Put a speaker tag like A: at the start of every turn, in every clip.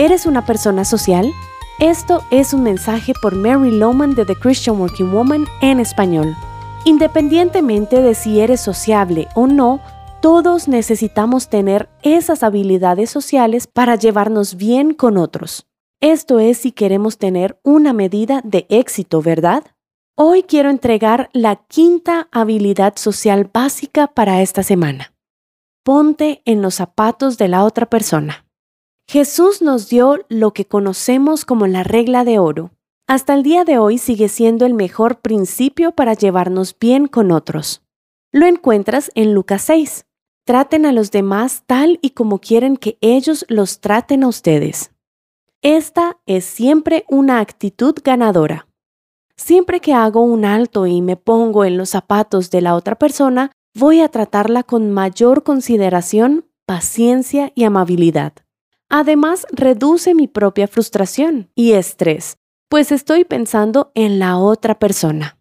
A: ¿Eres una persona social? Esto es un mensaje por Mary Lowman de The Christian Working Woman en español. Independientemente de si eres sociable o no, todos necesitamos tener esas habilidades sociales para llevarnos bien con otros. Esto es si queremos tener una medida de éxito, ¿verdad? Hoy quiero entregar la quinta habilidad social básica para esta semana. Ponte en los zapatos de la otra persona. Jesús nos dio lo que conocemos como la regla de oro. Hasta el día de hoy sigue siendo el mejor principio para llevarnos bien con otros. Lo encuentras en Lucas 6. Traten a los demás tal y como quieren que ellos los traten a ustedes. Esta es siempre una actitud ganadora. Siempre que hago un alto y me pongo en los zapatos de la otra persona, voy a tratarla con mayor consideración, paciencia y amabilidad. Además, reduce mi propia frustración y estrés, pues estoy pensando en la otra persona.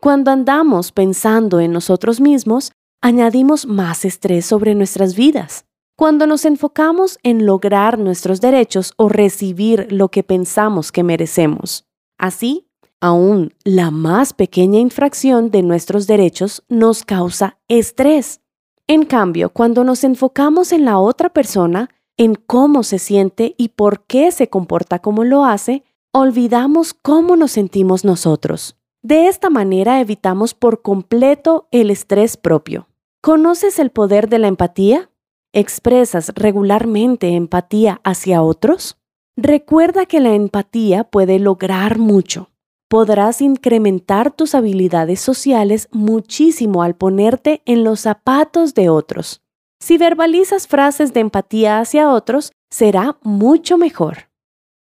A: Cuando andamos pensando en nosotros mismos, añadimos más estrés sobre nuestras vidas. Cuando nos enfocamos en lograr nuestros derechos o recibir lo que pensamos que merecemos. Así, aún la más pequeña infracción de nuestros derechos nos causa estrés. En cambio, cuando nos enfocamos en la otra persona, en cómo se siente y por qué se comporta como lo hace, olvidamos cómo nos sentimos nosotros. De esta manera evitamos por completo el estrés propio. ¿Conoces el poder de la empatía? ¿Expresas regularmente empatía hacia otros? Recuerda que la empatía puede lograr mucho podrás incrementar tus habilidades sociales muchísimo al ponerte en los zapatos de otros. Si verbalizas frases de empatía hacia otros, será mucho mejor.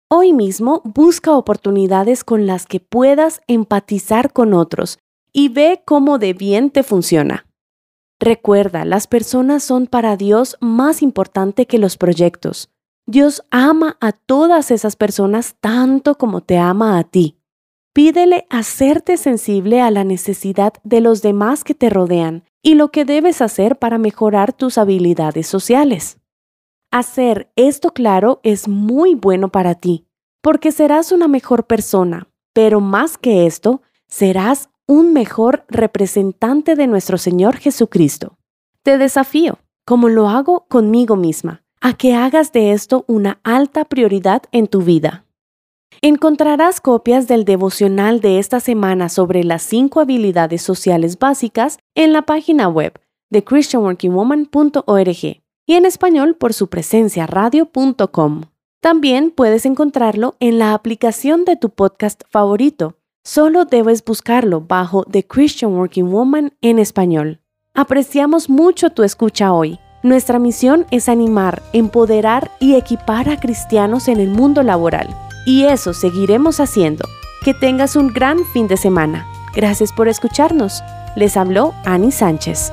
A: Hoy mismo busca oportunidades con las que puedas empatizar con otros y ve cómo de bien te funciona. Recuerda, las personas son para Dios más importante que los proyectos. Dios ama a todas esas personas tanto como te ama a ti. Pídele hacerte sensible a la necesidad de los demás que te rodean y lo que debes hacer para mejorar tus habilidades sociales. Hacer esto claro es muy bueno para ti, porque serás una mejor persona, pero más que esto, serás un mejor representante de nuestro Señor Jesucristo. Te desafío, como lo hago conmigo misma, a que hagas de esto una alta prioridad en tu vida. Encontrarás copias del devocional de esta semana sobre las cinco habilidades sociales básicas en la página web de christianworkingwoman.org y en español por su presencia radio.com. También puedes encontrarlo en la aplicación de tu podcast favorito. Solo debes buscarlo bajo The Christian Working Woman en español. Apreciamos mucho tu escucha hoy. Nuestra misión es animar, empoderar y equipar a cristianos en el mundo laboral y eso seguiremos haciendo. Que tengas un gran fin de semana. Gracias por escucharnos. Les habló Ani Sánchez.